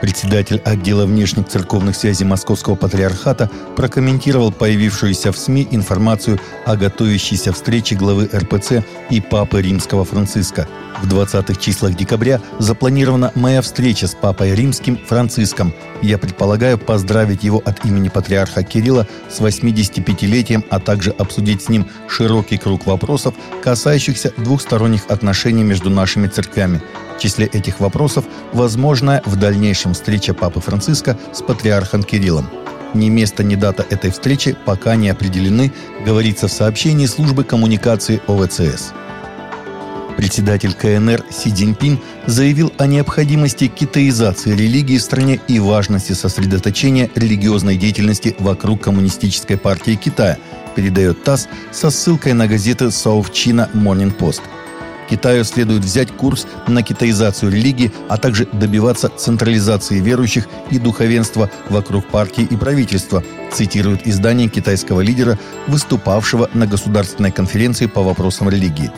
Председатель отдела внешних церковных связей Московского патриархата прокомментировал появившуюся в СМИ информацию о готовящейся встрече главы РПЦ и Папы Римского Франциска. В 20-х числах декабря запланирована моя встреча с Папой Римским Франциском. Я предполагаю поздравить его от имени патриарха Кирилла с 85-летием, а также обсудить с ним широкий круг вопросов, касающихся двухсторонних отношений между нашими церквями. В числе этих вопросов возможная в дальнейшем встреча Папы Франциска с патриархом Кириллом. Ни место, ни дата этой встречи пока не определены, говорится в сообщении службы коммуникации ОВЦС. Председатель КНР Си Цзиньпин заявил о необходимости китаизации религии в стране и важности сосредоточения религиозной деятельности вокруг Коммунистической партии Китая, передает ТАСС со ссылкой на газеты China Morning Post – Китаю следует взять курс на китаизацию религии, а также добиваться централизации верующих и духовенства вокруг партии и правительства, цитирует издание китайского лидера, выступавшего на государственной конференции по вопросам религии.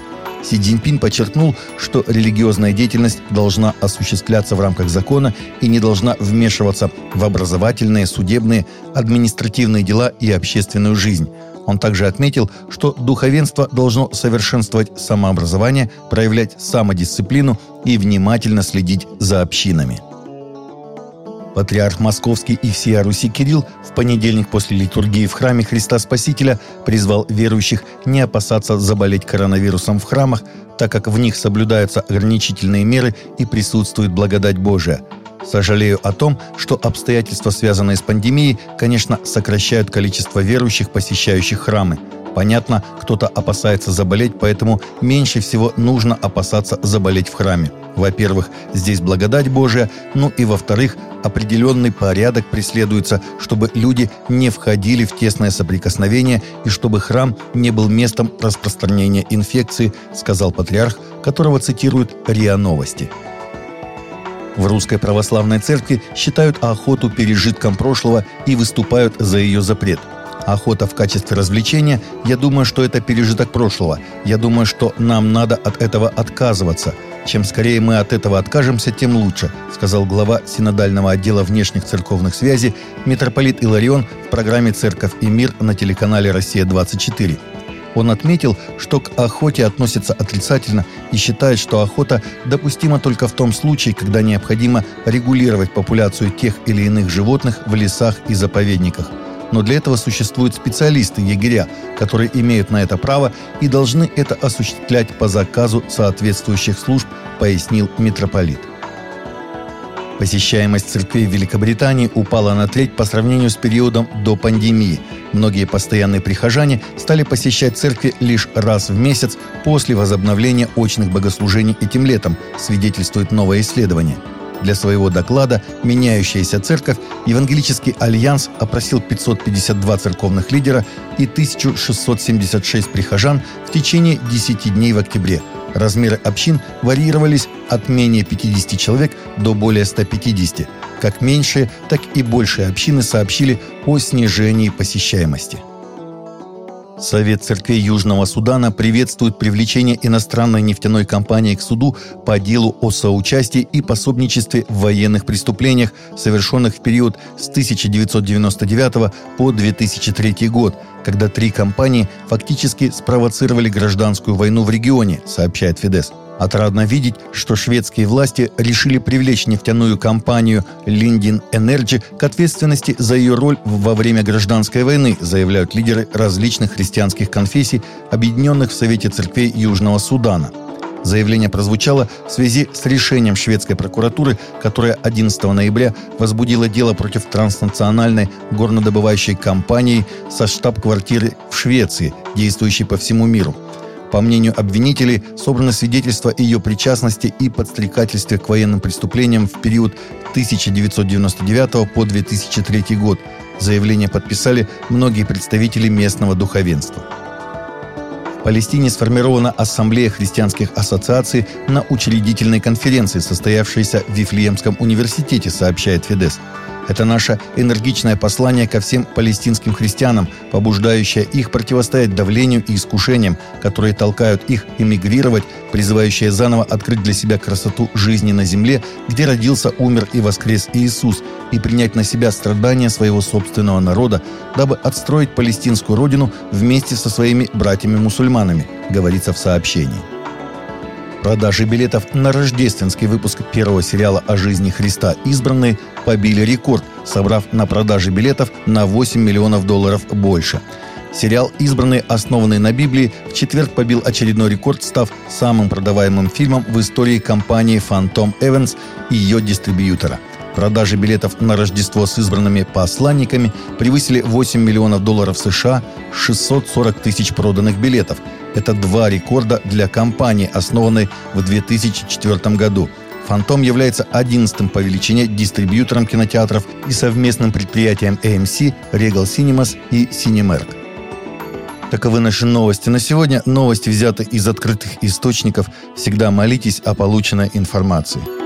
Си Цзиньпин подчеркнул, что религиозная деятельность должна осуществляться в рамках закона и не должна вмешиваться в образовательные, судебные, административные дела и общественную жизнь – он также отметил, что духовенство должно совершенствовать самообразование, проявлять самодисциплину и внимательно следить за общинами. Патриарх Московский и всея Руси Кирилл в понедельник после литургии в храме Христа Спасителя призвал верующих не опасаться заболеть коронавирусом в храмах, так как в них соблюдаются ограничительные меры и присутствует благодать Божия – Сожалею о том, что обстоятельства, связанные с пандемией, конечно, сокращают количество верующих, посещающих храмы. Понятно, кто-то опасается заболеть, поэтому меньше всего нужно опасаться заболеть в храме. Во-первых, здесь благодать Божия, ну и во-вторых, определенный порядок преследуется, чтобы люди не входили в тесное соприкосновение и чтобы храм не был местом распространения инфекции, сказал патриарх, которого цитируют РИА Новости. В Русской Православной Церкви считают охоту пережитком прошлого и выступают за ее запрет. Охота в качестве развлечения, я думаю, что это пережиток прошлого. Я думаю, что нам надо от этого отказываться. Чем скорее мы от этого откажемся, тем лучше, сказал глава Синодального отдела внешних церковных связей митрополит Иларион в программе «Церковь и мир» на телеканале «Россия-24». Он отметил, что к охоте относятся отрицательно и считает, что охота допустима только в том случае, когда необходимо регулировать популяцию тех или иных животных в лесах и заповедниках. Но для этого существуют специалисты-егеря, которые имеют на это право и должны это осуществлять по заказу соответствующих служб, пояснил митрополит. Посещаемость церквей в Великобритании упала на треть по сравнению с периодом до пандемии. Многие постоянные прихожане стали посещать церкви лишь раз в месяц после возобновления очных богослужений этим летом, свидетельствует новое исследование. Для своего доклада «Меняющаяся церковь» Евангелический альянс опросил 552 церковных лидера и 1676 прихожан в течение 10 дней в октябре – Размеры общин варьировались от менее 50 человек до более 150. Как меньшие, так и большие общины сообщили о снижении посещаемости. Совет церквей Южного Судана приветствует привлечение иностранной нефтяной компании к суду по делу о соучастии и пособничестве в военных преступлениях, совершенных в период с 1999 по 2003 год, когда три компании фактически спровоцировали гражданскую войну в регионе, сообщает Фидес. Отрадно видеть, что шведские власти решили привлечь нефтяную компанию Lindin Energy к ответственности за ее роль во время гражданской войны, заявляют лидеры различных христианских конфессий, объединенных в Совете церквей Южного Судана. Заявление прозвучало в связи с решением шведской прокуратуры, которая 11 ноября возбудила дело против транснациональной горнодобывающей компании со штаб-квартиры в Швеции, действующей по всему миру – по мнению обвинителей, собрано свидетельство ее причастности и подстрекательстве к военным преступлениям в период 1999 по 2003 год. Заявление подписали многие представители местного духовенства. Палестине сформирована Ассамблея христианских ассоциаций на учредительной конференции, состоявшейся в Вифлеемском университете, сообщает Фидес. Это наше энергичное послание ко всем палестинским христианам, побуждающее их противостоять давлению и искушениям, которые толкают их эмигрировать, призывающее заново открыть для себя красоту жизни на земле, где родился, умер и воскрес Иисус, и принять на себя страдания своего собственного народа, дабы отстроить палестинскую родину вместе со своими братьями-мусульманами, говорится в сообщении. Продажи билетов на рождественский выпуск первого сериала о жизни Христа «Избранные» побили рекорд, собрав на продаже билетов на 8 миллионов долларов больше. Сериал «Избранные», основанный на Библии, в четверг побил очередной рекорд, став самым продаваемым фильмом в истории компании Phantom Evans и ее дистрибьютора. Продажи билетов на Рождество с избранными посланниками превысили 8 миллионов долларов США, 640 тысяч проданных билетов – это два рекорда для компании, основанной в 2004 году. «Фантом» является одиннадцатым по величине дистрибьютором кинотеатров и совместным предприятием AMC, Regal Cinemas и Cinemark. Таковы наши новости на сегодня. Новости взяты из открытых источников. Всегда молитесь о полученной информации.